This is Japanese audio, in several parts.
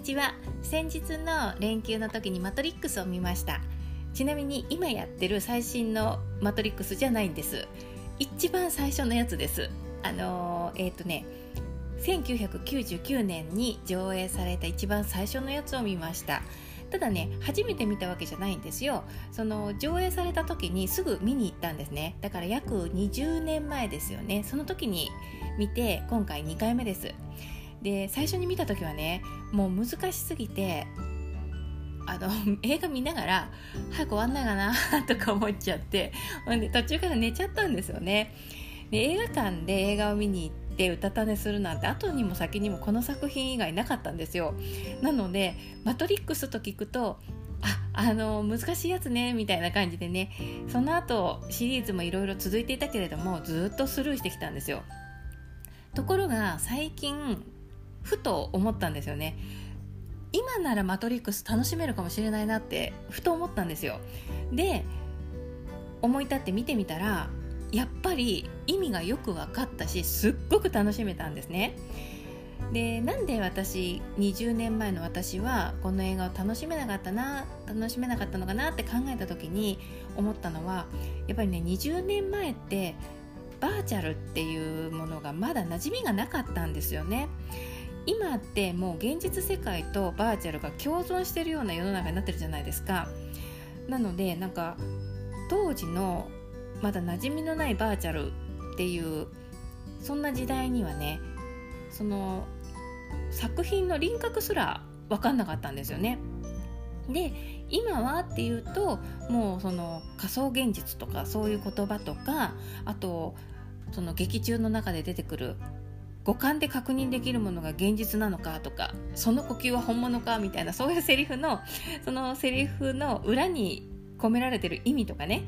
にちは。先日の連休の時にマトリックスを見ました。ちなみに今やってる最新のマトリックスじゃないんです。一番最初のやつです。あのー、えっ、ー、とね1999年に上映された一番最初のやつを見ました。ただね初めて見たわけじゃないんですよ。その上映された時にすぐ見に行ったんですね。だから約20年前ですよね。その時に見て今回2回目です。で最初に見た時はねもう難しすぎてあの 映画見ながら早く終わんないかな とか思っちゃってで途中から寝ちゃったんですよね。で映画館で映画を見に行ってうたた寝するなんて後にも先にもこの作品以外なかったんですよ。なので「マトリックス」と聞くとああの難しいやつねみたいな感じでねその後シリーズもいろいろ続いていたけれどもずっとスルーしてきたんですよ。ところが最近ふと思ったんですよね。今ならマトリックス楽しめるかもしれないなってふと思ったんですよ。で思い立って見てみたらやっぱり意味がよく分かったしすっごく楽しめたんですね。でなんで私20年前の私はこの映画を楽しめなかったな楽しめなかったのかなって考えた時に思ったのはやっぱりね20年前ってバーチャルっていうものがまだ馴染みがなかったんですよね。今ってもう現実世界とバーチャルが共存してるような世の中になってるじゃないですかなのでなんか当時のまだ馴染みのないバーチャルっていうそんな時代にはねその作品の輪郭すら分かんなかったんですよね。で今はっていうともうその仮想現実とかそういう言葉とかあとその劇中の中で出てくる五感で確認できるものが現実なのかとかその呼吸は本物かみたいなそういうセリフのそのセリフの裏に込められてる意味とかね。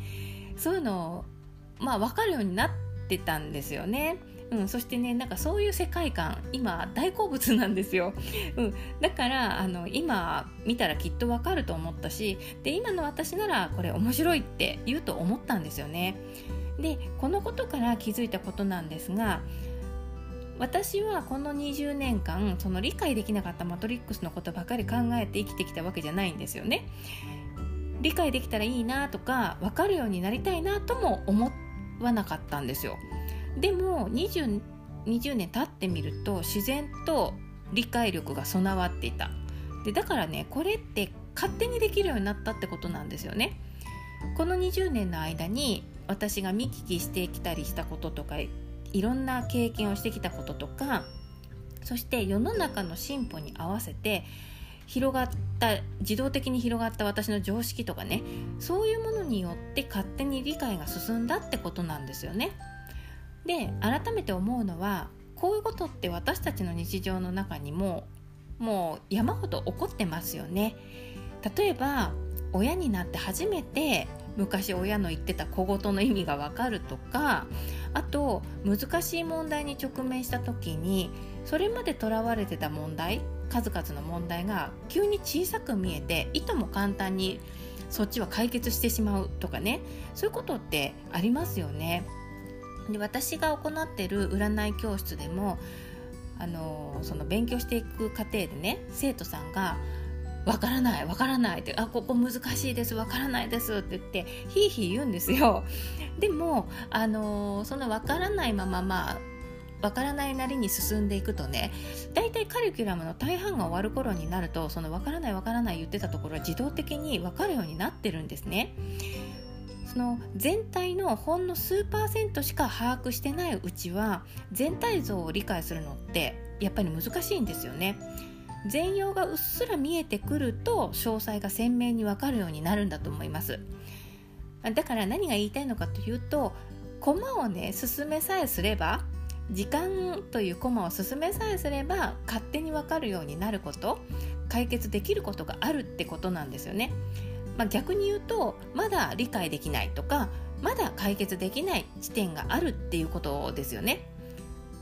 そういうのをまあ分かるようになってたんですよね。うん、そしてねなんかそういう世界観今大好物なんですよ、うん、だからあの今見たらきっとわかると思ったしで今の私ならこれ面白いって言うと思ったんですよね。でこのことから気づいたことなんですが私はこの20年間その理解できなかったマトリックスのことばかり考えて生きてきたわけじゃないんですよね。理解できたらいいなとか分かるようになりたいなとも思わなかったんですよ。でも 20, 20年経ってみると自然と理解力が備わっていた。でだからねこれって勝手にできるようになったってことなんですよね。この20年の間に私が見聞きしてきたりしたこととかいろんな経験をしてきたこととかそして世の中の進歩に合わせて広がった自動的に広がった私の常識とかねそういうものによって勝手に理解が進んだってことなんですよね。で改めて思うのはこういうことって私たちの日常の中にももう山ほど起こってますよね。例えば親になって初めて昔親の言ってた小言の意味がわかるとかあと難しい問題に直面した時にそれまでとらわれてた問題数々の問題が急に小さく見えていとも簡単にそっちは解決してしまうとかねそういうことってありますよね。で私が行ってる占い教室でもあのその勉強していく過程でね生徒さんがわからないわからないってあここ難しいですわからないですって言ってひいひい言うんですよ。でもあのそのわからないまままあわからないなりに進んでいくとね大体カリキュラムの大半が終わる頃になるとそのわからないわからない言ってたところは自動的にわかるようになってるんですね。その全体のほんの数パーセントしか把握してないうちは全体像を理解するのってやっぱり難しいんですよね。全容がうっすら見えてくると詳細が鮮明にわかるようになるんだと思います。だから何が言いたいのかというとコマをね進めさえすれば時間というコマを進めさえすれば勝手にわかるようになること解決できることがあるってことなんですよね、まあ、逆に言うとまだ理解できないとかまだ解決できない地点があるっていうことですよね。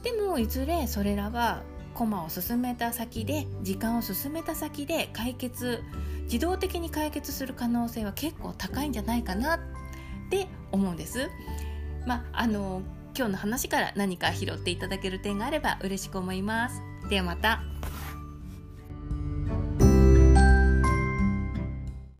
でもいずれそれらはコマを進めた先で時間を進めた先で解決自動的に解決する可能性は結構高いんじゃないかなって思うんです。まあ、あの今日の話から何か拾っていただける点があれば嬉しく思います。ではまた。